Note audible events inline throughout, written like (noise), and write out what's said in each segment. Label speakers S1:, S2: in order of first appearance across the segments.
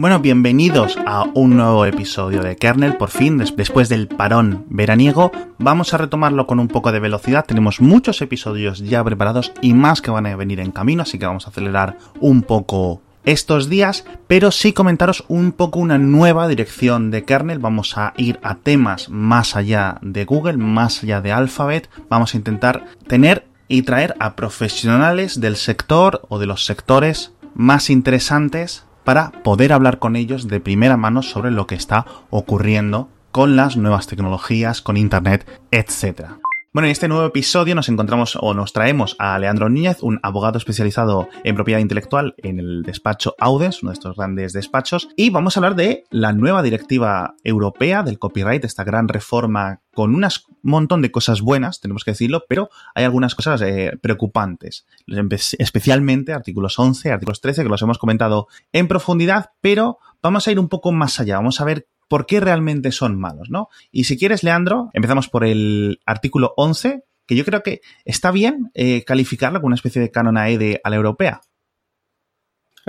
S1: Bueno, bienvenidos a un nuevo episodio de Kernel. Por fin, después del parón veraniego, vamos a retomarlo con un poco de velocidad. Tenemos muchos episodios ya preparados y más que van a venir en camino, así que vamos a acelerar un poco estos días, pero sí comentaros un poco una nueva dirección de kernel. Vamos a ir a temas más allá de Google, más allá de Alphabet. Vamos a intentar tener y traer a profesionales del sector o de los sectores más interesantes para poder hablar con ellos de primera mano sobre lo que está ocurriendo con las nuevas tecnologías, con Internet, etc. Bueno, en este nuevo episodio nos encontramos o nos traemos a Leandro Núñez, un abogado especializado en propiedad intelectual en el despacho Audens, uno de estos grandes despachos, y vamos a hablar de la nueva directiva europea del copyright, esta gran reforma con un montón de cosas buenas, tenemos que decirlo, pero hay algunas cosas eh, preocupantes, especialmente artículos 11, artículos 13, que los hemos comentado en profundidad, pero vamos a ir un poco más allá, vamos a ver por qué realmente son malos, ¿no? Y si quieres, Leandro, empezamos por el artículo 11, que yo creo que está bien eh, calificarlo como una especie de canon AED a la europea.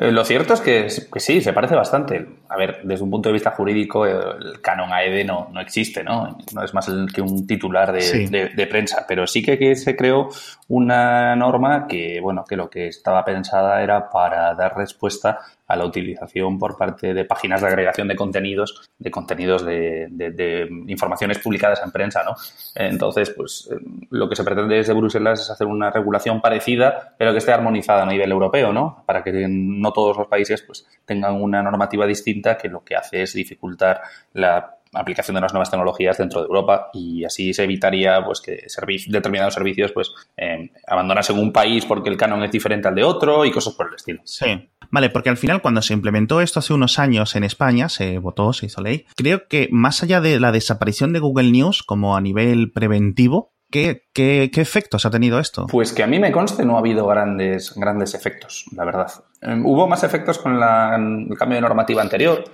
S2: Eh, lo cierto es que, sí, se parece bastante. A ver, desde un punto de vista jurídico, el canon AED no, no existe, ¿no? No es más que un titular de, de, prensa, pero sí que, se creó una norma que, bueno, que lo que estaba pensada era para dar respuesta a la utilización por parte de páginas de agregación de contenidos, de contenidos de, informaciones publicadas en prensa, ¿no? Entonces, pues lo que se pretende desde Bruselas es hacer una regulación parecida, pero que esté armonizada a nivel europeo, ¿no? Para que no todos los países pues tengan una normativa distinta que lo que hace es dificultar la aplicación de las nuevas tecnologías dentro de Europa y así se evitaría pues que determinados servicios pues eh, abandonasen un país porque el canon es diferente al de otro y cosas por el estilo.
S1: Sí. Vale, porque al final cuando se implementó esto hace unos años en España, se votó, se hizo ley, creo que más allá de la desaparición de Google News como a nivel preventivo, ¿Qué, qué, qué, efectos ha tenido esto?
S2: Pues que a mí me conste no ha habido grandes, grandes efectos, la verdad. Eh, hubo más efectos con el cambio de normativa anterior,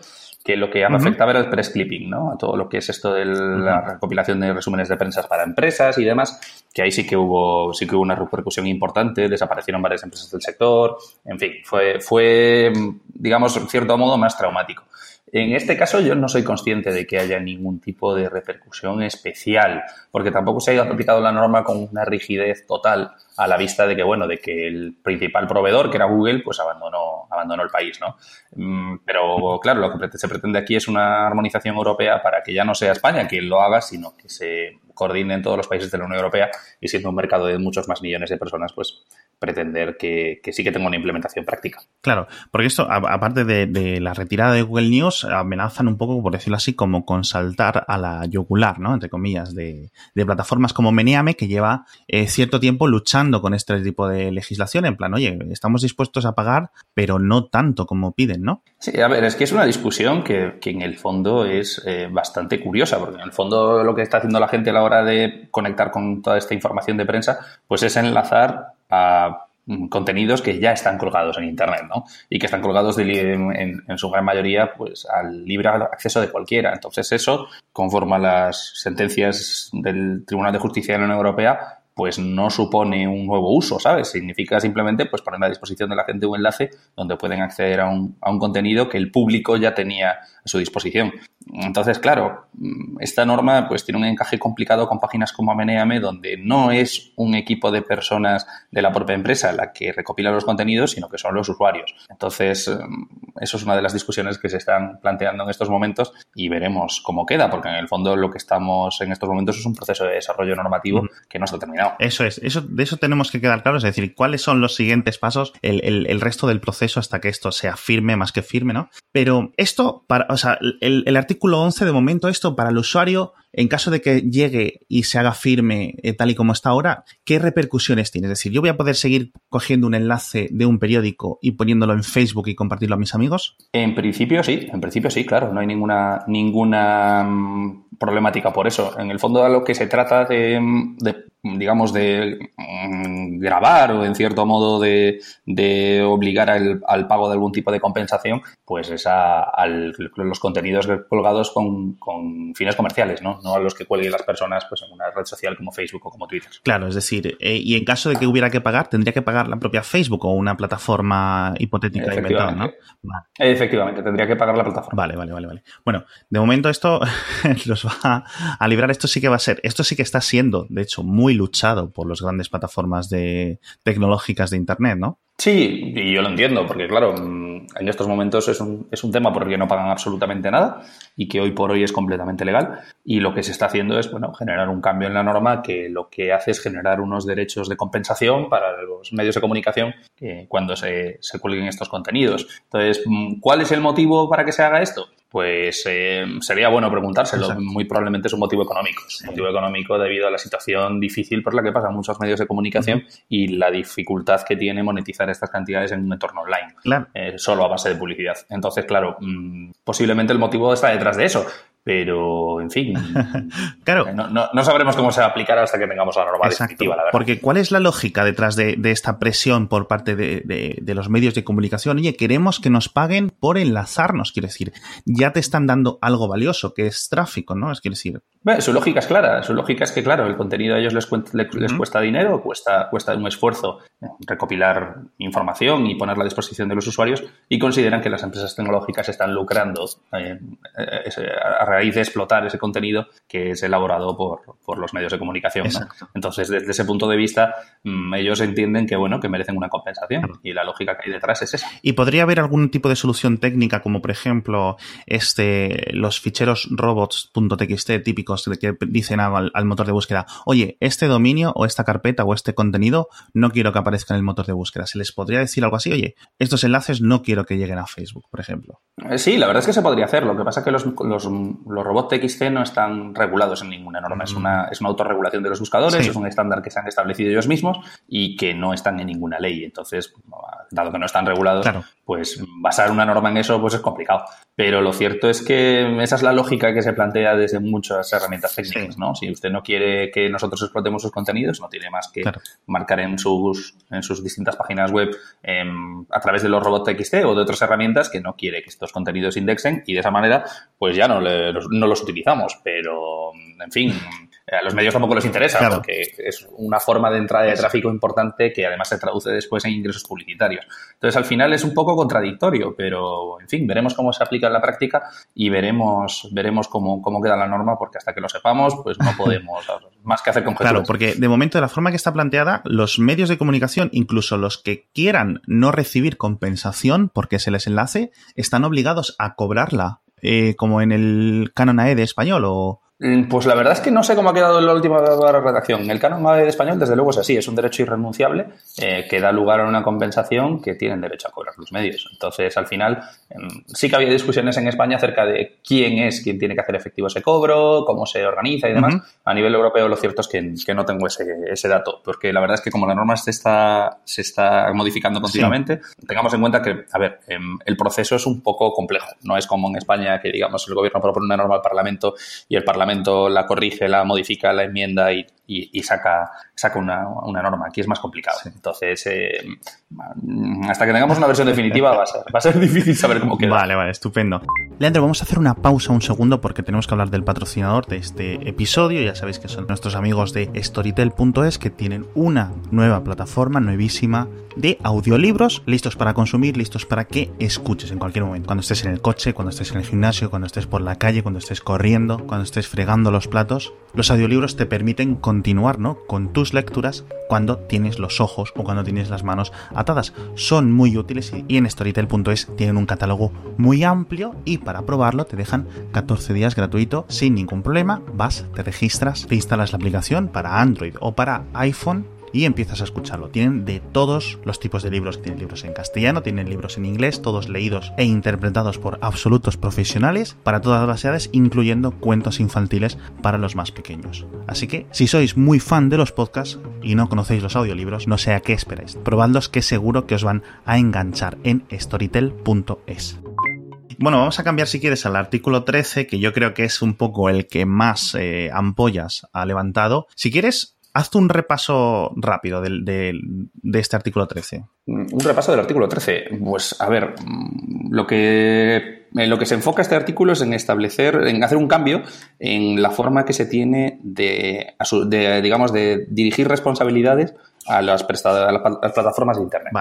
S2: que lo que afectaba era el press clipping, ¿no? A todo lo que es esto de la recopilación de resúmenes de prensa para empresas y demás, que ahí sí que hubo, sí que hubo una repercusión importante, desaparecieron varias empresas del sector, en fin, fue, fue, digamos, en cierto modo más traumático. En este caso yo no soy consciente de que haya ningún tipo de repercusión especial, porque tampoco se ha aplicado la norma con una rigidez total a la vista de que, bueno, de que el principal proveedor, que era Google, pues abandonó, abandonó el país, ¿no? Mm, pero, claro, lo que se pretende aquí es una armonización europea para que ya no sea España quien lo haga, sino que se coordine en todos los países de la Unión Europea y siendo un mercado de muchos más millones de personas, pues pretender que, sí que tenga una implementación práctica.
S1: Claro, porque esto, aparte de, la retirada de Google News, amenazan un poco, por decirlo así, como con saltar a la yugular, ¿no? Entre comillas, de, plataformas como Meneame, que lleva eh, cierto tiempo luchando con este tipo de legislación, en plan, oye, estamos dispuestos a pagar, pero no tanto como piden, ¿no?
S2: Sí, a ver, es que es una discusión que, en el fondo es eh, bastante curiosa, porque en el fondo lo que está haciendo la gente a la hora de conectar con toda esta información de prensa, pues es enlazar a mm, contenidos que ya están colgados en Internet, ¿no? Y que están colgados en, su gran mayoría pues, al libre acceso de cualquiera. Entonces eso, conforme a las sentencias del Tribunal de Justicia de la Unión Europea, pues no supone un nuevo uso, ¿sabes? Significa simplemente pues poner a disposición de la gente un enlace donde pueden acceder a un, a un contenido que el público ya tenía a su disposición. Entonces, claro, esta norma pues tiene un encaje complicado con páginas como Ameneame, donde no es un equipo de personas de la propia empresa la que recopila los contenidos, sino que son los usuarios. Entonces, eso es una de las discusiones que se están planteando en estos momentos y veremos cómo queda, porque en el fondo lo que estamos en estos momentos es un proceso de desarrollo normativo que no está terminado.
S1: Eso es, eso, de eso tenemos que quedar claros, es decir, cuáles son los siguientes pasos, el, el, el resto del proceso hasta que esto sea firme, más que firme, ¿no? Pero esto, para, o sea, el, el artículo artículo 11, de momento, esto para el usuario, en caso de que llegue y se haga firme eh, tal y como está ahora, ¿qué repercusiones tiene? Es decir, ¿yo voy a poder seguir cogiendo un enlace de un periódico y poniéndolo en Facebook y compartirlo a mis amigos?
S2: En principio sí, en principio sí, claro, no hay ninguna, ninguna mm, problemática por eso. En el fondo, a lo que se trata de, digamos, de mm, grabar o en cierto modo de, obligar al, pago de algún tipo de compensación, pues es a, los contenidos colgados con, fines comerciales, ¿no? No a los que cuelguen las personas pues, en una red social como Facebook o como Twitter.
S1: Claro, es decir, eh, y en caso de que hubiera que pagar, tendría que pagar la propia Facebook o una plataforma hipotética inventada, ¿no?
S2: Efectivamente, tendría que pagar la plataforma.
S1: Vale, vale, vale, vale. Bueno, de momento esto (laughs) los va a librar. Esto sí que va a ser, esto sí que está siendo, de hecho, muy luchado por las grandes plataformas de, tecnológicas de Internet, ¿no?
S2: Sí, y yo lo entiendo, porque claro, mm, en estos momentos es un, es un tema por el que no pagan absolutamente nada y que hoy por hoy es completamente legal. Y lo que se está haciendo es, bueno, generar un cambio en la norma que lo que hace es generar unos derechos de compensación para los medios de comunicación cuando se, se cuelguen estos contenidos. Entonces, mm, ¿cuál es el motivo para que se haga esto? Pues eh, sería bueno preguntárselo. Muy probablemente es un motivo económico. un motivo económico debido a la situación difícil por la que pasan muchos medios de comunicación y la dificultad que tiene monetizar estas cantidades en un entorno online, eh, solo a base de publicidad. Entonces, claro, mm, posiblemente el motivo está detrás de eso pero en fin, (laughs)
S1: claro.
S2: No, no, sabremos cómo se va a aplicar hasta que tengamos la norma definitiva, la verdad.
S1: Porque ¿cuál es la lógica detrás de, esta presión por parte de, los medios de comunicación? Oye, queremos que nos paguen por enlazarnos, quiero decir, ya te están dando algo valioso, que es tráfico, ¿no? Es quiero decir.
S2: Su lógica es clara, su lógica es que, claro, el contenido a ellos les, les, cuesta dinero, cuesta, cuesta un esfuerzo recopilar información y ponerla a disposición de los usuarios y consideran que las empresas tecnológicas están lucrando eh, eh, a raíz de explotar ese contenido que es elaborado por, los medios de comunicación. Entonces, desde ese punto de vista, mm, ellos entienden que, bueno, que merecen una compensación y la lógica que hay detrás es esa.
S1: ¿Y podría haber algún tipo de solución técnica, como por ejemplo este, los ficheros robots.txt típicos que dicen al, al motor de búsqueda, oye, este dominio o esta carpeta o este contenido no quiero que aparezca en el motor de búsqueda? ¿Se les podría decir algo así? Oye, estos enlaces no quiero que lleguen a Facebook, por ejemplo.
S2: Eh, sí, la verdad es que se podría hacer. Lo que pasa es que los, los los robots TXT no están regulados en ninguna norma. Es, una, es una autorregulación de los buscadores, es un estándar que se han establecido ellos mismos y que no están en ninguna ley. Entonces, dado que no están regulados, pues basar una norma en eso pues es complicado. Pero lo cierto es que esa es la lógica que se plantea desde muchas herramientas técnicas, ¿no? Si usted no quiere que nosotros explotemos sus contenidos, no tiene más que marcar en sus, en sus distintas páginas web em, a través de los robots TXT o de otras herramientas que no quiere que estos contenidos indexen y de esa manera pues ya no le no los utilizamos, pero en fin, a los medios tampoco les interesa, porque es una forma de entrada de tráfico importante que además se traduce después en ingresos publicitarios. Entonces, al final es un poco contradictorio, pero en fin, veremos cómo se aplica en la práctica y veremos, veremos cómo, cómo queda la norma, porque hasta que lo sepamos, pues no podemos (laughs) más que hacer conjeturas.
S1: Claro, porque de momento, de la forma que está planteada, los medios de comunicación, incluso los que quieran no recibir compensación porque se les enlace, están obligados a cobrarla eh, como en el canon AE de español o,
S2: pues la verdad es que no sé cómo ha quedado la última redacción. El canon de español, desde luego, es así, es un derecho irrenunciable eh, que da lugar a una compensación que tienen derecho a cobrar los medios. Entonces, al final, em, sí que había discusiones en España acerca de quién es quien tiene que hacer efectivo ese cobro, cómo se organiza y demás. A nivel europeo, lo cierto es que, no tengo ese, dato, porque la verdad es que como la norma se está, se está modificando continuamente, tengamos en cuenta que, a ver, em, el proceso es un poco complejo. No es como en España que, digamos, el gobierno propone una norma al Parlamento y el Parlamento la corrige, la modifica, la enmienda y, saca, saca una, norma. Aquí es más complicado. Entonces, eh, hasta que tengamos una versión definitiva va a, ser, va a ser difícil saber cómo queda.
S1: Vale, vale, estupendo. Leandro, vamos a hacer una pausa un segundo porque tenemos que hablar del patrocinador de este episodio. Ya sabéis que son nuestros amigos de Storytel.es que tienen una nueva plataforma nuevísima de audiolibros listos para consumir, listos para que escuches en cualquier momento. Cuando estés en el coche, cuando estés en el gimnasio, cuando estés por la calle, cuando estés corriendo, cuando estés fregando los platos. Los audiolibros te permiten continuar ¿no? con tus lecturas cuando tienes los ojos o cuando tienes las manos atadas. Son muy útiles y en Storytel.es tienen un catálogo muy amplio y para probarlo te dejan 14 días gratuito sin ningún problema. Vas, te registras, te instalas la aplicación para Android o para iPhone y empiezas a escucharlo. Tienen de todos los tipos de libros. Tienen libros en castellano, tienen libros en inglés, todos leídos e interpretados por absolutos profesionales para todas las edades, incluyendo cuentos infantiles para los más pequeños. Así que, si sois muy fan de los podcasts y no conocéis los audiolibros, no sé a qué esperáis. Probadlos que seguro que os van a enganchar en storytel.es. Bueno, vamos a cambiar si quieres al artículo 13, que yo creo que es un poco el que más eh, ampollas ha levantado. Si quieres, haz un repaso rápido de, de, este artículo 13.
S2: Un repaso del artículo 13. Pues a ver, lo que, lo que se enfoca este artículo es en establecer, en hacer un cambio en la forma que se tiene de, de digamos, de dirigir responsabilidades a las, a las plataformas de Internet.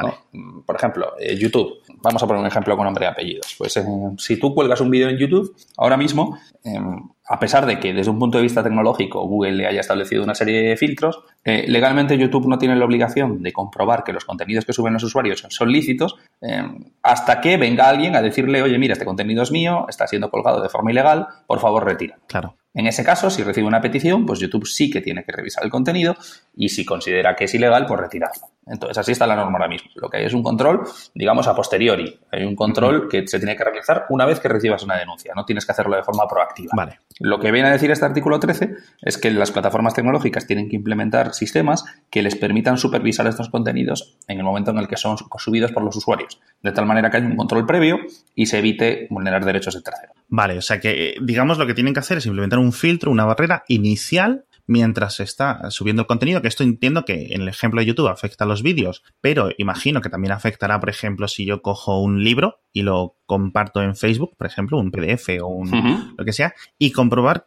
S2: Por ejemplo, eh, YouTube. Vamos a poner un ejemplo con nombre y apellidos. Pues eh, si tú cuelgas un vídeo en YouTube, ahora mismo, em, a pesar de que desde un punto de vista tecnológico Google le haya establecido una serie de filtros, eh, legalmente YouTube no tiene la obligación de comprobar que los contenidos que suben los usuarios son lícitos em, hasta que venga alguien a decirle, oye, mira, este contenido es mío, está siendo colgado de forma ilegal, por favor retira.
S1: Claro.
S2: En ese caso, si recibe una petición, pues YouTube sí que tiene que revisar el contenido y si considera que es ilegal, pues retirarlo. Entonces, así está la norma ahora mismo. Lo que hay es un control, digamos, a posteriori. Hay un control que se tiene que realizar una vez que recibas una denuncia. No tienes que hacerlo de forma proactiva.
S1: Vale.
S2: Lo que viene a decir este artículo 13 es que las plataformas tecnológicas tienen que implementar sistemas que les permitan supervisar estos contenidos en el momento en el que son subidos por los usuarios. De tal manera que haya un control previo y se evite vulnerar derechos de tercero.
S1: Vale, o sea que, digamos, lo que tienen que hacer es implementar un filtro, una barrera inicial mientras está subiendo el contenido, que esto entiendo que en el ejemplo de YouTube afecta a los vídeos, pero imagino que también afectará, por ejemplo, si yo cojo un libro y lo comparto en Facebook, por ejemplo, un PDF o un lo que sea, y comprobar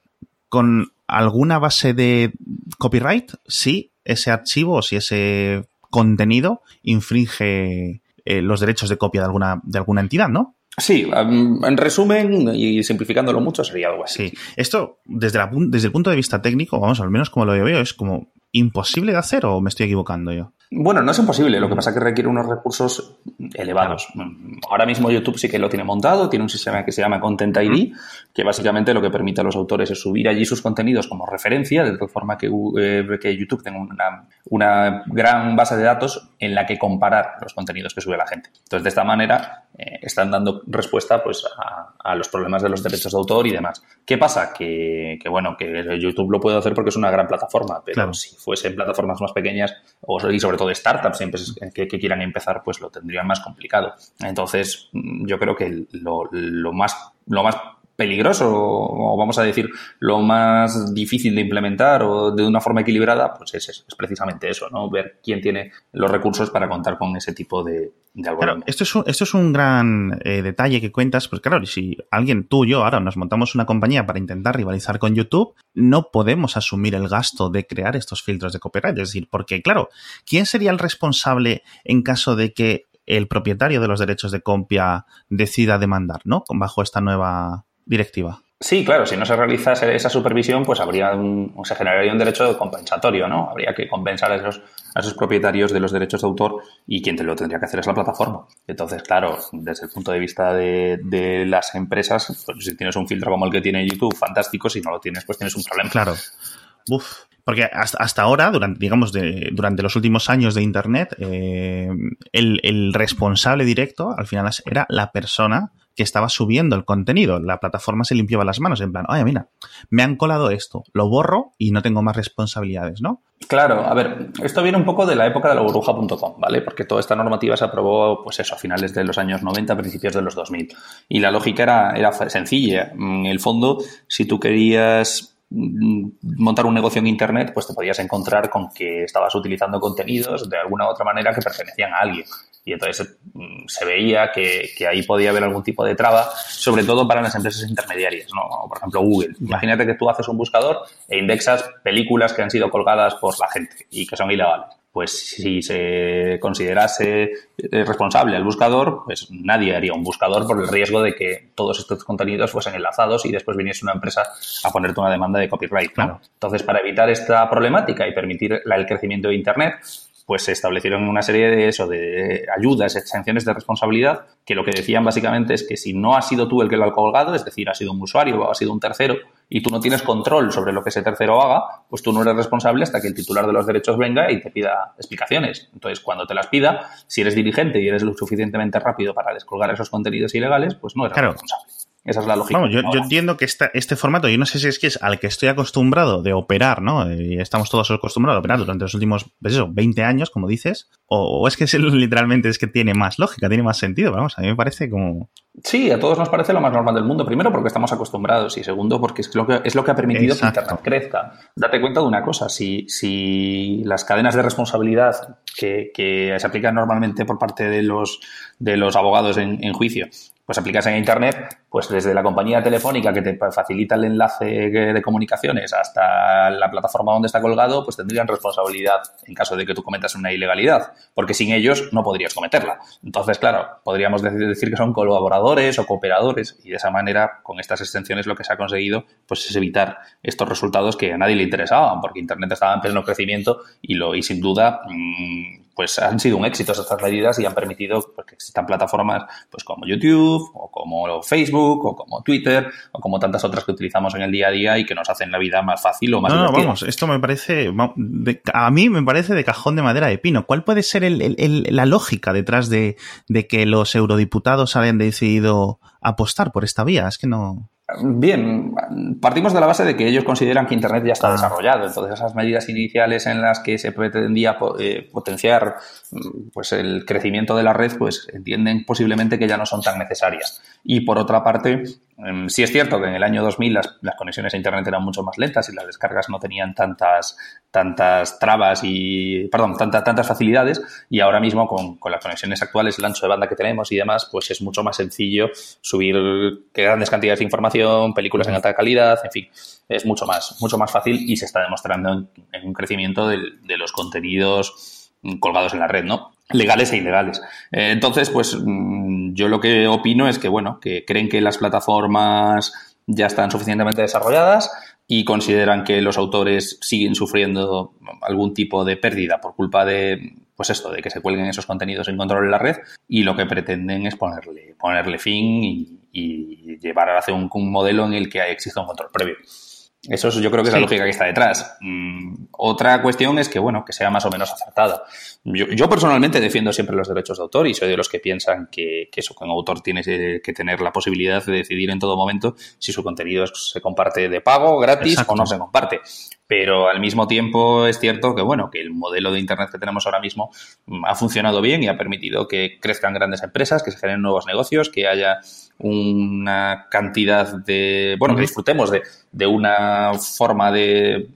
S1: con alguna base de copyright si ese archivo o si ese contenido infringe eh, los derechos de copia de alguna, de alguna entidad, ¿no?
S2: Sí, en resumen y simplificándolo mucho sería algo así.
S1: Sí, esto desde, la, desde el punto de vista técnico, vamos, al menos como lo veo, es como imposible de hacer o me estoy equivocando yo.
S2: Bueno, no es imposible, lo que pasa es que requiere unos recursos elevados. Ahora mismo YouTube sí que lo tiene montado, tiene un sistema que se llama Content ID, que básicamente lo que permite a los autores es subir allí sus contenidos como referencia, de tal forma que, eh, que YouTube tenga una, una, gran base de datos en la que comparar los contenidos que sube la gente. Entonces, de esta manera, eh, están dando respuesta pues, a, los problemas de los derechos de autor y demás. ¿Qué pasa? Que, bueno, que YouTube lo puede hacer porque es una gran plataforma, pero si fuesen plataformas más pequeñas o, y sobre todo startups que, que, quieran empezar, pues lo tendrían más complicado. Entonces, yo creo que lo, lo más, lo más peligroso o vamos a decir lo más difícil de implementar o de una forma equilibrada, pues es, es, precisamente eso, ¿no? Ver quién tiene los recursos para contar con ese tipo de, de
S1: Claro, esto es un, esto es un gran eh, detalle que cuentas, pues claro, si alguien, tú y yo, ahora nos montamos una compañía para intentar rivalizar con YouTube, no podemos asumir el gasto de crear estos filtros de copyright. Es decir, porque claro, ¿quién sería el responsable en caso de que el propietario de los derechos de copia decida demandar, ¿no? Bajo esta nueva directiva.
S2: Sí, claro, si no se realiza esa supervisión, pues habría un, se generaría un derecho compensatorio, ¿no? Habría que compensar a esos, a esos propietarios de los derechos de autor y quien te lo tendría que hacer es la plataforma. Entonces, claro, desde el punto de vista de, de las empresas, pues si tienes un filtro como el que tiene YouTube, fantástico, si no lo tienes, pues tienes un problema.
S1: Claro. Uf, porque hasta, hasta ahora, durante, digamos, de, durante los últimos años de Internet, eh, el, el, responsable directo al final era la persona que estaba subiendo el contenido. La plataforma se limpiaba las manos, en plan, oye, mira, me han colado esto, lo borro y no tengo más responsabilidades, ¿no?
S2: Claro, a ver, esto viene un poco de la época de la burbuja.com, ¿vale? Porque toda esta normativa se aprobó, pues eso, a finales de los años 90, principios de los 2000. Y la lógica era, era sencilla. En el fondo, si tú querías mm, montar un negocio en Internet, pues te podías encontrar con que estabas utilizando contenidos de alguna u otra manera que pertenecían a alguien y entonces mm, se veía que, ahí podía haber algún tipo de traba, sobre todo para las empresas intermediarias, ¿no? Por ejemplo, Google. Imagínate que tú haces un buscador e indexas películas que han sido colgadas por la gente y que son ilegales. Pues si se considerase eh, responsable el buscador, pues nadie haría un buscador por el riesgo de que todos estos contenidos fuesen enlazados y después viniese una empresa a ponerte una demanda de copyright. Entonces, para evitar esta problemática y permitir el crecimiento de Internet, pues se establecieron una serie de eso, de ayudas, exenciones de responsabilidad, que lo que decían básicamente es que si no has sido tú el que lo ha colgado, es decir, ha sido un usuario o ha sido un tercero, y tú no tienes control sobre lo que ese tercero haga, pues tú no eres responsable hasta que el titular de los derechos venga y te pida explicaciones. Entonces, cuando te las pida, si eres dirigente y eres lo suficientemente rápido para descolgar esos contenidos ilegales, pues no eres responsable. Esa es la lógica.
S1: Vamos, yo, entiendo que esta, este formato, yo no sé si es que es al que estoy acostumbrado de operar, ¿no? Y estamos todos acostumbrados a operar durante los últimos, pues eso, 20 años, como dices, o, es que es, (laughs) literalmente es que tiene más lógica, tiene más sentido, vamos, a mí me parece como...
S2: Sí, a todos nos parece lo más normal del mundo. Primero porque estamos acostumbrados y segundo porque es lo que, es lo que ha permitido que Internet crezca. Date cuenta de una cosa, si, si las cadenas de responsabilidad que, que se aplican normalmente por parte de los, de los abogados en, en juicio pues aplicas en Internet, pues desde la compañía telefónica que te facilita el enlace de comunicaciones hasta la plataforma donde está colgado, pues tendrían responsabilidad en caso de que tú cometas una ilegalidad, porque sin ellos no podrías cometerla. Entonces, claro, podríamos decir que son colaboradores o cooperadores y de esa manera, con estas extensiones, lo que se ha conseguido pues es evitar estos resultados que a nadie le interesaban, porque Internet estaba en pleno crecimiento y, lo, y sin duda... Mmm, pues han sido un éxito estas medidas y han permitido pues, que existan plataformas pues como YouTube o como Facebook o como Twitter o como tantas otras que utilizamos en el día a día y que nos hacen la vida más fácil o más
S1: no, no, vamos, esto me parece, a mí me parece de cajón de madera de pino. ¿Cuál puede ser la lógica detrás de, de que los eurodiputados hayan decidido apostar por esta vía? Es que no...
S2: Bien, partimos de la base de que ellos consideran que Internet ya está ah. desarrollado, entonces esas medidas iniciales en las que se pretendía eh, potenciar mm, pues el crecimiento de la red, pues entienden posiblemente que ya no son tan necesarias. Y por otra parte, sí es cierto que en el año 2000 las, las conexiones a Internet eran mucho más lentas y las descargas no tenían tantas, tantas trabas y, perdón, tantas, tantas facilidades y ahora mismo con, con, las conexiones actuales, el ancho de banda que tenemos y demás, pues es mucho más sencillo subir grandes cantidades de información películas en alta calidad, en fin, es mucho más, mucho más fácil y se está demostrando en, un crecimiento de, los contenidos colgados en la red, ¿no? Legales e ilegales. Eh, entonces, pues mm, yo lo que opino es que, bueno, que creen que las plataformas ya están suficientemente desarrolladas y consideran que los autores siguen sufriendo algún tipo de pérdida por culpa de, pues esto, de que se cuelguen esos contenidos en control en la red y lo que pretenden es ponerle, ponerle fin y, llevar a hacer un, modelo en el que exista un control previo. Eso yo creo que es la lógica que está detrás. Mm, otra cuestión es que, bueno, que sea más o menos acertada. Yo, personalmente defiendo siempre los derechos de autor y soy de los que piensan que, eso, que un autor tiene que tener la posibilidad de decidir en todo momento si su contenido se comparte de pago, gratis o no se comparte. Pero al mismo tiempo es cierto que, bueno, que el modelo de Internet que tenemos ahora mismo ha funcionado bien y ha permitido que crezcan grandes empresas, que se generen nuevos negocios, que haya una cantidad de, bueno, que disfrutemos de, de una forma de,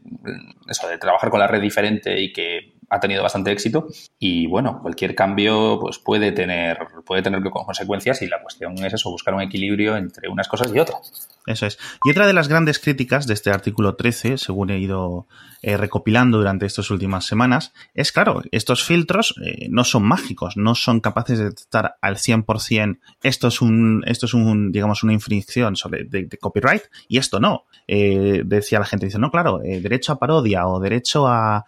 S2: eso, de trabajar con la red diferente y que ha tenido bastante éxito y bueno, cualquier cambio pues puede tener, puede tener consecuencias y la cuestión es eso, buscar un equilibrio entre unas cosas y otras.
S1: Eso es. Y otra de las grandes críticas de este artículo 13, según he ido eh, recopilando durante estas últimas semanas, es claro, estos filtros eh, no son mágicos, no son capaces de detectar al 100% esto es un, esto es un, digamos, una infracción sobre de, copyright y esto no. Eh, decía la gente, dice, no, claro, derecho a parodia o derecho a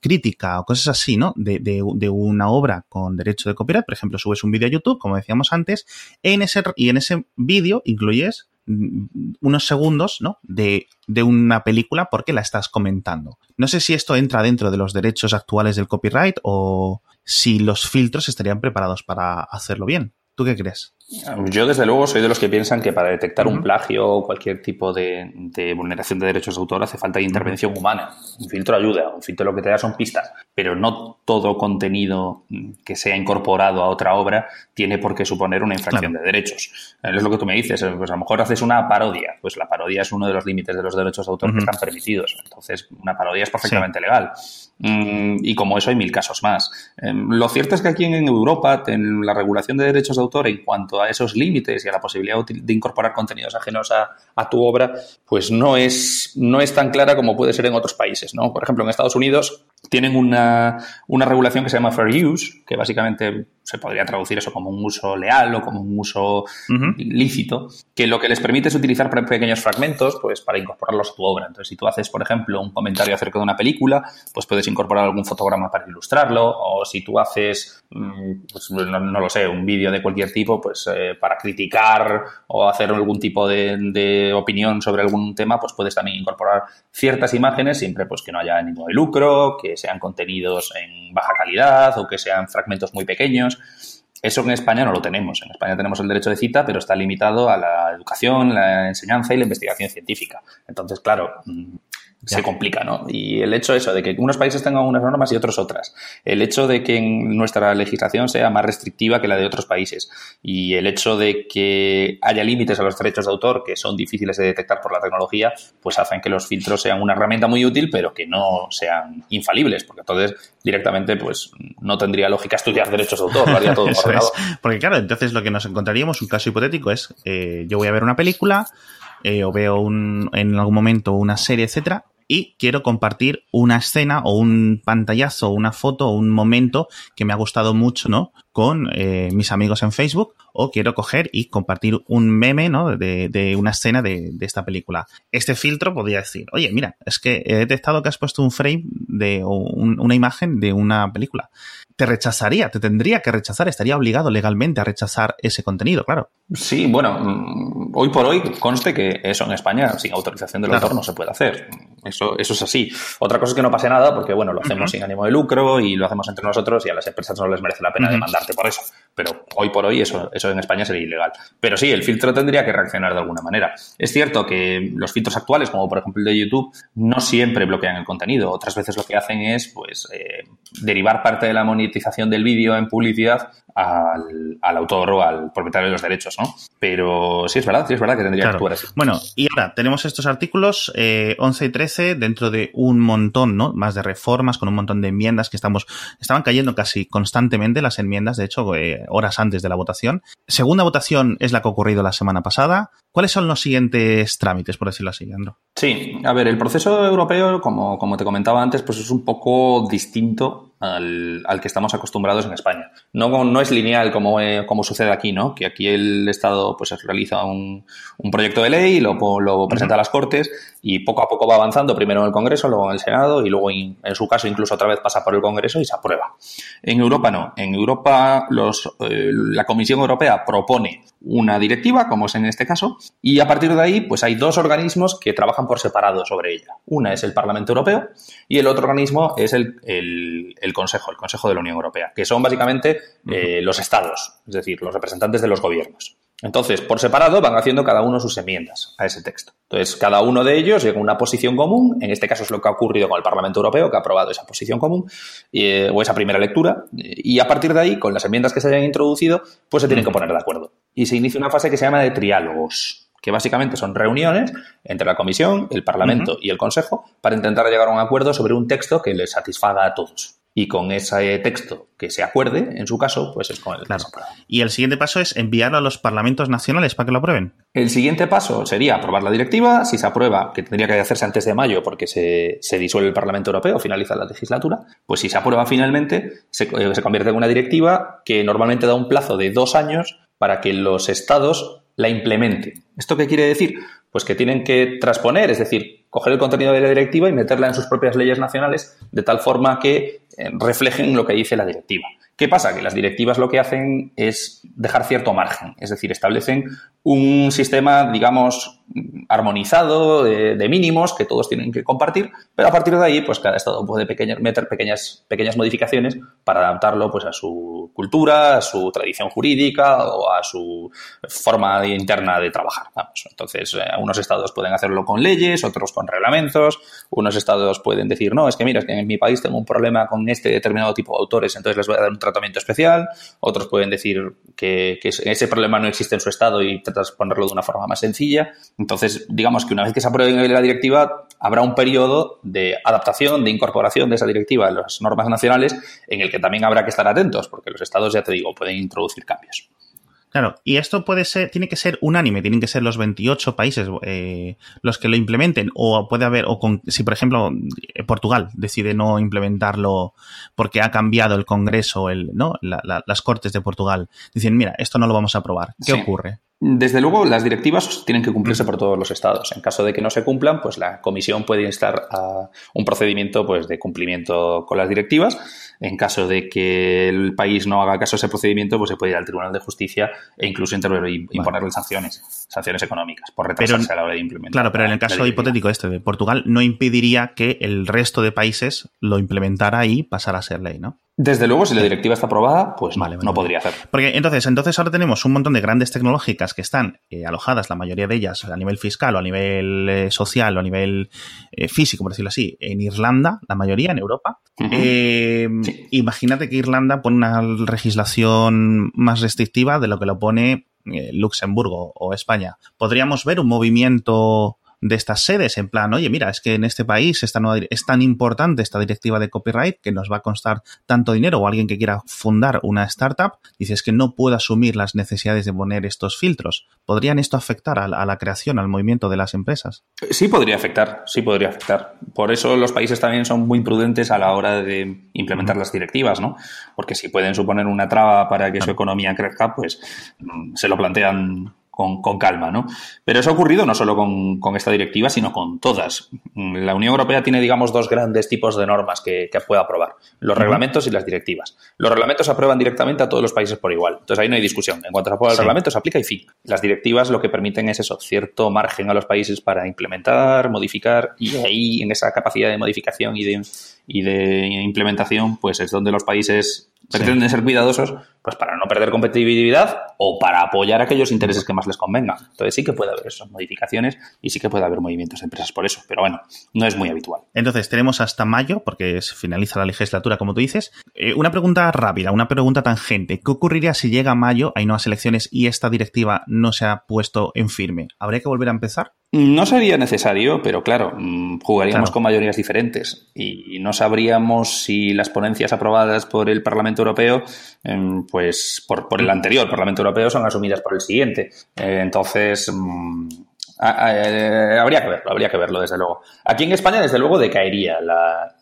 S1: crítica o cosas así, ¿no? De, de, de, una obra con derecho de copyright, por ejemplo, subes un vídeo a YouTube, como decíamos antes, en ese, y en ese vídeo incluyes unos segundos ¿no? de, de, una película porque la estás comentando. No sé si esto entra dentro de los derechos actuales del copyright o si los filtros estarían preparados para hacerlo bien. ¿Tú qué crees?
S2: Yo, desde luego, soy de los que piensan que para detectar un plagio o cualquier tipo de, vulneración de derechos de autor hace falta intervención humana. Un filtro ayuda, un filtro lo que te da son pistas, pero no todo contenido que sea incorporado a otra obra tiene por qué suponer una infracción de derechos. Es lo que tú me dices, pues a lo mejor haces una parodia, pues la parodia es uno de los límites de los derechos de autor que están permitidos. Entonces, una parodia es perfectamente legal. Mm, y como eso hay mil casos más. Em, lo cierto es que aquí en Europa, en la regulación de derechos de autor, en cuanto a esos límites y a la posibilidad de incorporar contenidos ajenos a, tu obra, pues no es, no es tan clara como puede ser en otros países. ¿no? Por ejemplo, en Estados Unidos tienen una, una regulación que se llama Fair Use, que básicamente se podría traducir eso como un uso leal o como un uso lícito, que lo que les permite es utilizar pequeños fragmentos pues, para incorporarlos a tu obra. Entonces, si tú haces, por ejemplo, un comentario acerca de una película, pues puedes incorporar algún fotograma para ilustrarlo, o si tú haces, mm, pues, no, lo sé, un vídeo de cualquier tipo, pues eh, para criticar o hacer algún tipo de, de, opinión sobre algún tema, pues puedes también incorporar ciertas imágenes, siempre pues que no haya ningún lucro, que sean contenidos en baja calidad o que sean fragmentos muy pequeños. Eso en España no lo tenemos. En España tenemos el derecho de cita, pero está limitado a la educación, la enseñanza y la investigación científica. Entonces, claro, se complica, ¿no? Y el hecho eso de que unos países tengan unas normas y otros otras, el hecho de que nuestra legislación sea más restrictiva que la de otros países. Y el hecho de que haya límites a los derechos de autor que son difíciles de detectar por la tecnología, pues hacen que los filtros sean una herramienta muy útil, pero que no sean infalibles, porque entonces directamente pues no tendría lógica estudiar derechos de autor, lo haría todo (laughs)
S1: Porque claro, entonces lo que nos encontraríamos, un caso hipotético es, eh, yo voy a ver una película, eh, o veo un, en algún momento una serie, etcétera, y quiero compartir una escena o un pantallazo, una foto o un momento que me ha gustado mucho, ¿no? Con eh, mis amigos en Facebook o quiero coger y compartir un meme, ¿no? De, de una escena de, de, esta película. Este filtro podría decir, oye, mira, es que he detectado que has puesto un frame de un, una imagen de una película te rechazaría, te tendría que rechazar, estaría obligado legalmente a rechazar ese contenido, claro.
S2: Sí, bueno, mm, hoy por hoy conste que eso en España sin autorización del autor no se puede hacer. Eso, eso es así. Otra cosa es que no pase nada porque, bueno, lo hacemos sin ánimo de lucro y lo hacemos entre nosotros y a las empresas no les merece la pena por eso. Pero hoy por hoy eso, eso en España sería ilegal. Pero sí, el filtro tendría que reaccionar de alguna manera. Es cierto que los filtros actuales, como por ejemplo el de YouTube, no siempre bloquean el contenido. Otras veces lo que hacen es, pues, eh, derivar parte de la monetización monetización del vídeo en publicidad al, al, autor o al propietario de los derechos, ¿no? Pero sí es verdad, sí es verdad que tendría claro. que actuar así.
S1: Bueno, y ahora tenemos estos artículos eh, 11 y 13 dentro de un montón, ¿no? Más de reformas, con un montón de enmiendas que estamos, estaban cayendo casi constantemente las enmiendas, de hecho, eh, horas antes de la votación. Segunda votación es la que ha ocurrido la semana pasada. ¿Cuáles son los siguientes trámites, por decirlo así, Andro?
S2: Sí, a ver, el proceso europeo, como, como te comentaba antes, pues es un poco distinto al, al, que estamos acostumbrados en España. No, no es lineal como, eh, como sucede aquí, ¿no? Que aquí el Estado pues realiza un, un proyecto de ley, lo, lo presenta a las Cortes y poco a poco va avanzando, primero en el Congreso, luego en el Senado y luego, en, en su caso, incluso otra vez pasa por el Congreso y se aprueba. En Europa no. En Europa los, eh, la Comisión Europea propone una directiva, como es en este caso, y a partir de ahí pues hay dos organismos que trabajan por separado sobre ella. Una es el Parlamento Europeo y el otro organismo es el, el, el Consejo, el Consejo de la Unión Europea, que son básicamente eh, los estados, es decir, los representantes de los gobiernos. Entonces, por separado van haciendo cada uno sus enmiendas a ese texto. Entonces, cada uno de ellos llega a una posición común. En este caso es lo que ha ocurrido con el Parlamento Europeo, que ha aprobado esa posición común eh, o esa primera lectura. Y a partir de ahí, con las enmiendas que se hayan introducido, pues se tienen que poner de acuerdo. Y se inicia una fase que se llama de triálogos que básicamente son reuniones entre la Comisión, el Parlamento uh -huh. y el Consejo para intentar llegar a un acuerdo sobre un texto que les satisfaga a todos y con ese texto que se acuerde, en su caso, pues es con el
S1: claro. Y el siguiente paso es enviarlo a los parlamentos nacionales para que lo aprueben.
S2: El siguiente paso sería aprobar la directiva. Si se aprueba, que tendría que hacerse antes de mayo porque se, se disuelve el Parlamento Europeo, finaliza la legislatura, pues si se aprueba finalmente, se, eh, se convierte en una directiva que normalmente da un plazo de dos años para que los estados la implementen. ¿Esto qué quiere decir? Pues que tienen que transponer, es decir, coger el contenido de la directiva y meterla en sus propias leyes nacionales de tal forma que reflejen lo que dice la directiva. ¿Qué pasa? Que las directivas lo que hacen es dejar cierto margen, es decir, establecen un sistema, digamos, armonizado de, mínimos que todos tienen que compartir, pero a partir de ahí, pues cada estado puede meter pequeñas, pequeñas modificaciones para adaptarlo pues, a su cultura, a su tradición jurídica o a su forma interna de trabajar. Entonces, eh, unos estados pueden hacerlo con leyes, otros con reglamentos, unos estados pueden decir, no, es que mira, es que en mi país tengo un problema con este determinado tipo de autores, entonces les voy a dar un tratamiento especial, otros pueden decir que, ese problema no existe en su estado y transponerlo de una forma más sencilla. Entonces, digamos que una vez que se apruebe la directiva, habrá un periodo de adaptación, de incorporación de esa directiva a las normas nacionales, en el que también habrá que estar atentos, porque los estados, ya te digo, pueden introducir cambios.
S1: Claro, y esto puede ser, tiene que ser unánime, tienen que ser los 28 países eh, los que lo implementen, o puede haber, o con, si por ejemplo Portugal decide no implementarlo porque ha cambiado el Congreso, el, ¿no? La, la, las Cortes de Portugal, dicen, mira, esto no lo vamos a aprobar. ¿Qué sí. ocurre?
S2: Desde luego, las directivas tienen que cumplirse por todos los estados. En caso de que no se cumplan, pues la comisión puede instar a un procedimiento pues, de cumplimiento con las directivas. En caso de que el país no haga caso a ese procedimiento, pues se puede ir al Tribunal de Justicia e incluso intervenir, imponerle vale. sanciones, sanciones económicas, por retrasarse
S1: pero,
S2: a la hora de implementar.
S1: Claro, pero en el caso hipotético este de Portugal, no impediría que el resto de países lo implementara y pasara a ser ley, ¿no?
S2: Desde luego, si la directiva está aprobada, pues vale, no podría hacer.
S1: Porque entonces, entonces ahora tenemos un montón de grandes tecnológicas que están eh, alojadas, la mayoría de ellas a nivel fiscal o a nivel eh, social o a nivel eh, físico, por decirlo así, en Irlanda, la mayoría en Europa. Imagínate que Irlanda pone una legislación más restrictiva de lo que lo pone Luxemburgo o España. Podríamos ver un movimiento de estas sedes, en plan, oye, mira, es que en este país esta es tan importante esta directiva de copyright que nos va a costar tanto dinero o alguien que quiera fundar una startup, dices que no puede asumir las necesidades de poner estos filtros. ¿Podrían esto afectar a, la creación, al movimiento de las empresas?
S2: Sí podría afectar, sí podría afectar. Por eso los países también son muy prudentes a la hora de implementar las directivas, ¿no? Porque si pueden suponer una traba para que su economía crezca, pues mm, se lo plantean con, calma, ¿no? Pero eso ha ocurrido no solo con, esta directiva, sino con todas. La Unión Europea tiene, digamos, dos grandes tipos de normas que, puede aprobar, los reglamentos y las directivas. Los reglamentos se aprueban directamente a todos los países por igual, entonces ahí no hay discusión. En cuanto se aprueba el reglamento, se aplica y fin. Las directivas lo que permiten es eso, cierto margen a los países para implementar, modificar, y ahí en esa capacidad de modificación y de, y de implementación, pues es donde los países pretenden ser cuidadosos pues para no perder competitividad o para apoyar aquellos intereses que más les convengan. Entonces sí que puede haber esas modificaciones y sí que puede haber movimientos de empresas por eso, pero bueno, no es muy habitual.
S1: Entonces tenemos hasta mayo, porque se finaliza la legislatura, como tú dices. Eh, una pregunta rápida, una pregunta tangente. ¿Qué ocurriría si llega mayo, hay nuevas elecciones y esta directiva no se ha puesto en firme? ¿Habría que volver a empezar?
S2: No sería necesario, pero claro, mm, jugaríamos con mayorías diferentes y no sabríamos si las ponencias aprobadas por el Parlamento Europeo, em, pues por, por el anterior Parlamento Europeo, son asumidas por el siguiente. Eh, entonces, mm, habría que verlo, habría que verlo, desde luego. Aquí en España, desde luego, decaería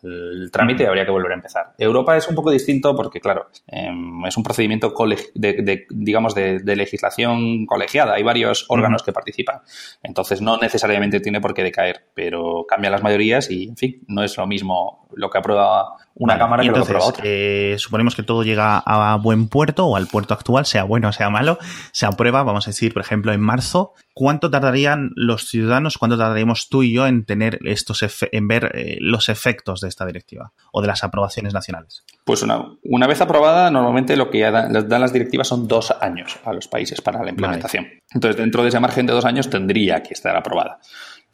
S2: el trámite y habría que volver a empezar. Europa es un poco distinto porque, claro, em, es un procedimiento, de, digamos, de, legislación colegiada. Hay varios órganos que participan. Entonces, no necesariamente tiene por qué decaer, pero cambian las mayorías y, en fin, no es lo mismo lo que aprueba una cámara que
S1: entonces,
S2: lo que aprueba otra.
S1: Eh, suponemos que todo llega a buen puerto o al puerto actual, sea bueno o sea malo, se aprueba, vamos a decir, por ejemplo, en marzo. ¿Cuánto tardarían los ciudadanos, cuánto tardaríamos tú y yo en tener estos en ver eh, los efectos de esta directiva o de las aprobaciones nacionales?
S2: Pues una, una vez aprobada, normalmente lo que ya dan, las directivas son dos años a los países para la implementación. Entonces, dentro de ese margen de dos años tendría que estar aprobada.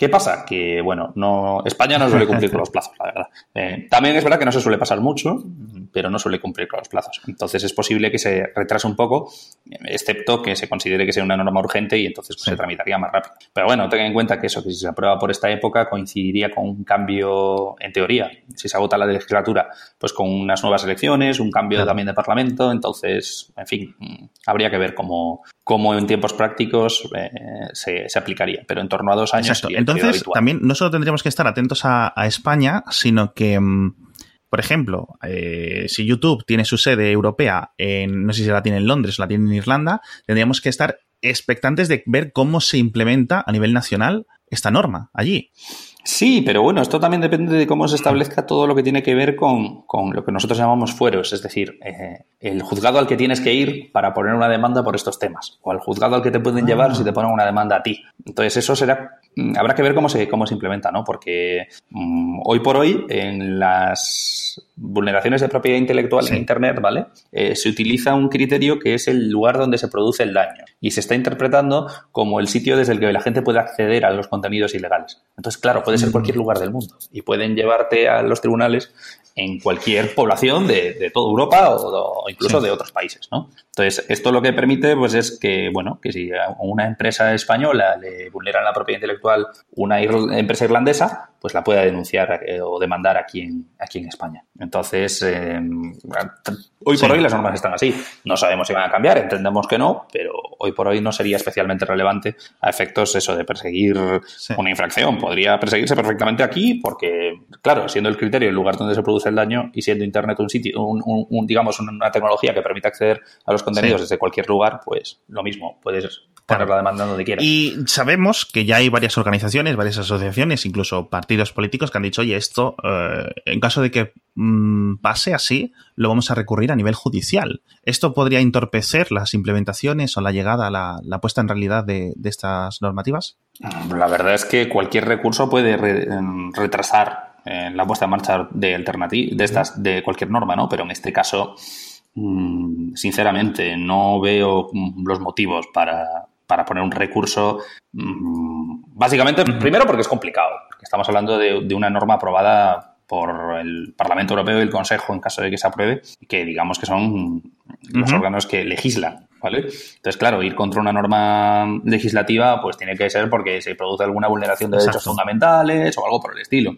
S2: ¿Qué pasa? Que, bueno, no, España no suele cumplir con los plazos, la verdad. Eh, también es verdad que no se suele pasar mucho, pero no suele cumplir con los plazos. Entonces es posible que se retrase un poco, excepto que se considere que sea una norma urgente y entonces pues, se tramitaría más rápido. Pero bueno, tengan en cuenta que eso, que si se aprueba por esta época, coincidiría con un cambio, en teoría, si se agota la legislatura, pues con unas nuevas elecciones, un cambio también de Parlamento, entonces, en fin, mm, habría que ver cómo, cómo en tiempos prácticos eh, se, aplicaría, pero en torno a dos años.
S1: Entonces, también no solo tendríamos que estar atentos a, España, sino que, mm, por ejemplo, eh, si YouTube tiene su sede europea en, no sé si la tiene en Londres o la tiene en Irlanda, tendríamos que estar expectantes de ver cómo se implementa a nivel nacional esta norma allí.
S2: Sí, pero bueno, esto también depende de cómo se establezca todo lo que tiene que ver con, lo que nosotros llamamos fueros, es decir, eh, el juzgado al que tienes que ir para poner una demanda por estos temas, o al juzgado al que te pueden llevar si te ponen una demanda a ti. Entonces, eso será, habrá que ver cómo se, cómo se implementa, ¿no? Porque mm, hoy por hoy, en las vulneraciones de propiedad intelectual en Internet, ¿vale? Eh, se utiliza un criterio que es el lugar donde se produce el daño y se está interpretando como el sitio desde el que la gente puede acceder a los contenidos ilegales. Entonces, claro, puede ser cualquier lugar del mundo y pueden llevarte a los tribunales en cualquier población de, toda Europa o, incluso de otros países, ¿no? Entonces, esto lo que permite, pues, es que, bueno, que si a una empresa española le vulneran la propiedad intelectual una empresa irlandesa, pues la pueda denunciar eh, o demandar aquí en, aquí en España. Entonces, em, hoy por hoy las normas están así. No sabemos si van a cambiar, entendemos que no, pero hoy por hoy no sería especialmente relevante a efectos eso de perseguir una infracción. Podría perseguirse perfectamente aquí porque, claro, siendo el criterio el lugar donde se produce el daño y siendo Internet un sitio, un, digamos, una tecnología que permite acceder a los contenidos desde cualquier lugar, pues lo mismo, puedes demanda donde.
S1: Y sabemos que ya hay varias organizaciones, varias asociaciones, incluso partidos políticos que han dicho, oye, esto, eh, en caso de que mm, pase así, lo vamos a recurrir a nivel judicial. ¿Esto podría entorpecer las implementaciones o la llegada, la, la puesta en realidad de, estas normativas?
S2: La verdad es que cualquier recurso puede retrasar en la puesta en marcha de alternativas, de estas, de cualquier norma, ¿no? Pero en este caso, mm, sinceramente, no veo mm, los motivos para, para poner un recurso, mm, básicamente, primero porque es complicado, porque estamos hablando de, de, una norma aprobada por el Parlamento Europeo y el Consejo en caso de que se apruebe, que digamos que son los órganos que legislan. ¿Vale? Entonces, claro, ir contra una norma legislativa, pues tiene que ser porque se produce alguna vulneración de derechos fundamentales o algo por el estilo.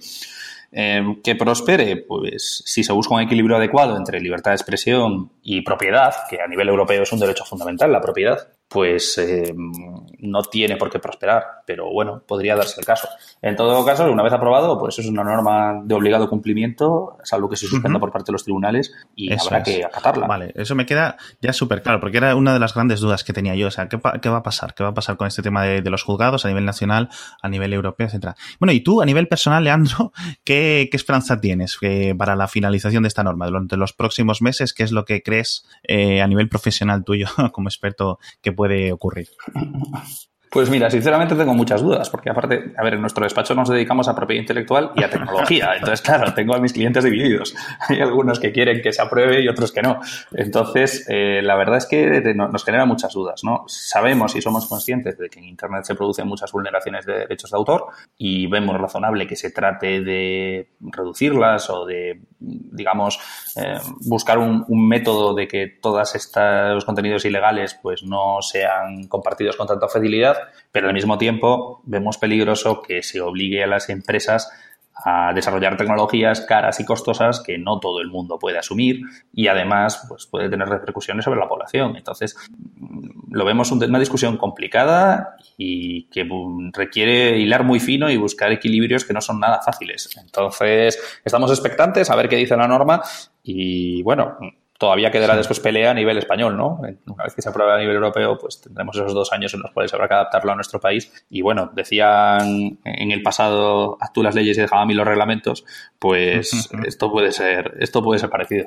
S2: Eh, que prospere, pues si se busca un equilibrio adecuado entre libertad de expresión y propiedad, que a nivel europeo es un derecho fundamental, la propiedad, pues eh, no tiene por qué prosperar, pero bueno, podría darse el caso. En todo caso, una vez aprobado, pues es una norma de obligado cumplimiento, salvo que se suspenda por parte de los tribunales y habrá que acatarla.
S1: Vale, eso me queda ya súper claro, porque era una de las grandes dudas que tenía yo. O sea, ¿qué, ¿qué, va a pasar? ¿Qué va a pasar con este tema de, de, los juzgados a nivel nacional, a nivel europeo, etcétera? Bueno, y tú, a nivel personal, Leandro, (laughs) ¿qué, qué esperanza tienes eh, para la finalización de esta norma durante los próximos meses? ¿Qué es lo que crees eh, a nivel profesional tuyo (laughs) como experto que puede ocurrir? (laughs)
S2: Pues mira, sinceramente tengo muchas dudas, porque aparte, a ver, en nuestro despacho nos dedicamos a propiedad intelectual y a tecnología. (laughs) Entonces, claro, tengo a mis clientes divididos. Hay algunos que quieren que se apruebe y otros que no. Entonces, eh, la verdad es que nos genera muchas dudas, ¿no? Sabemos y somos conscientes de que en Internet se producen muchas vulneraciones de derechos de autor y vemos razonable que se trate de reducirlas o de, digamos, eh, buscar un, un, método de que todos estos contenidos ilegales pues no sean compartidos con tanta facilidad pero al mismo tiempo vemos peligroso que se obligue a las empresas a desarrollar tecnologías caras y costosas que no todo el mundo puede asumir y además pues, puede tener repercusiones sobre la población. Entonces, mm, lo vemos una discusión complicada y que requiere hilar muy fino y buscar equilibrios que no son nada fáciles. Entonces, estamos expectantes a ver qué dice la norma y bueno, todavía quedará después pelea a nivel español, ¿no? Una vez que se apruebe a nivel europeo, pues tendremos esos dos años en los cuales habrá que adaptarlo a nuestro país. Y bueno, decían en el pasado, haz tú las leyes y dejaba a mí los reglamentos, pues esto puede ser, esto puede ser parecido.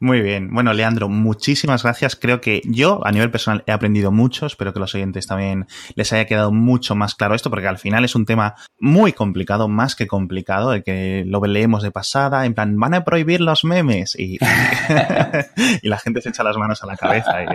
S1: Muy bien. Bueno, Leandro, muchísimas gracias. Creo que yo, a nivel personal, he aprendido mucho. Espero que los oyentes también les haya quedado mucho más claro esto, porque al final es un tema muy complicado, más que complicado, de que lo leemos de pasada, en plan, van a prohibir los memes y (laughs) (laughs) y la gente se echa las manos a la cabeza y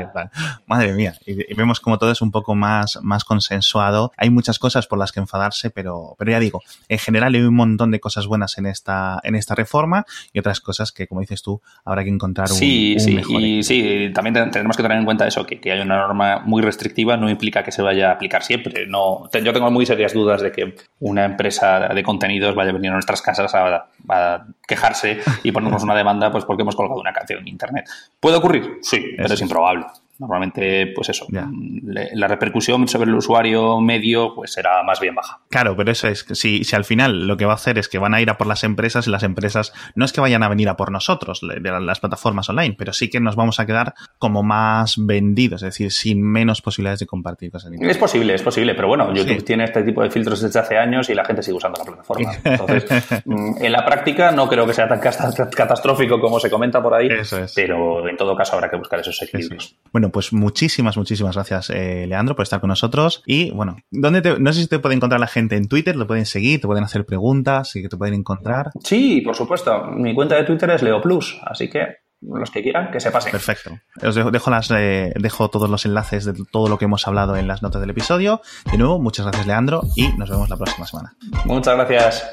S1: madre mía, y, vemos como todo es un poco más, más consensuado. Hay muchas cosas por las que enfadarse, pero, pero ya digo, en general hay un montón de cosas buenas en esta, en esta reforma y otras cosas que, como dices tú, habrá que encontrar un,
S2: sí, sí, Y sí, también tenemos que tener en cuenta eso, que, que hay una norma muy restrictiva no implica que se vaya a aplicar siempre. No, yo tengo muy serias dudas de que una empresa de contenidos vaya a venir a nuestras casas a, a quejarse y ponernos una demanda pues porque hemos colgado una canción en internet. ¿Puede ocurrir? Sí, pero es improbable. Normalmente, pues eso, la repercusión sobre el usuario medio pues será más bien baja.
S1: Claro, pero eso es, si, si al final lo que va a hacer es que van a ir a por las empresas y las empresas no es que vayan a venir a por nosotros, de las plataformas online, pero sí que nos vamos a quedar como más vendidos, es decir, sin menos posibilidades de compartir cosas.
S2: Es posible, es posible, pero bueno, YouTube tiene este tipo de filtros desde hace años y la gente sigue usando la plataforma. (laughs) Entonces, mm, en la práctica no creo que sea tan catastrófico como se comenta por ahí, pero en todo caso habrá que buscar esos equilibrios.
S1: Bueno, pues muchísimas, muchísimas gracias, eh, Leandro, por estar con nosotros. Y bueno, ¿dónde te, no sé si te puede encontrar la gente en Twitter, lo pueden seguir, te pueden hacer preguntas y que te pueden encontrar.
S2: Sí, por supuesto. Mi cuenta de Twitter es LeoPlus, así que los que quieran, que se pasen.
S1: Perfecto. Os dejo, dejo, las, eh, dejo todos los enlaces de todo lo que hemos hablado en las notas del episodio. De nuevo, muchas gracias, Leandro, y nos vemos la próxima semana.
S2: Muchas gracias.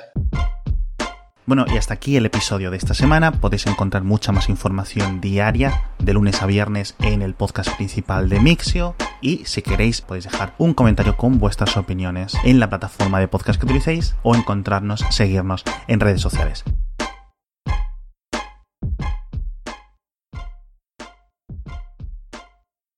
S1: Bueno, y hasta aquí el episodio de esta semana. Podéis encontrar mucha más información diaria de lunes a viernes en el podcast principal de Mixio. Y si queréis, podéis dejar un comentario con vuestras opiniones en la plataforma de podcast que utilicéis o encontrarnos, seguirnos en redes sociales.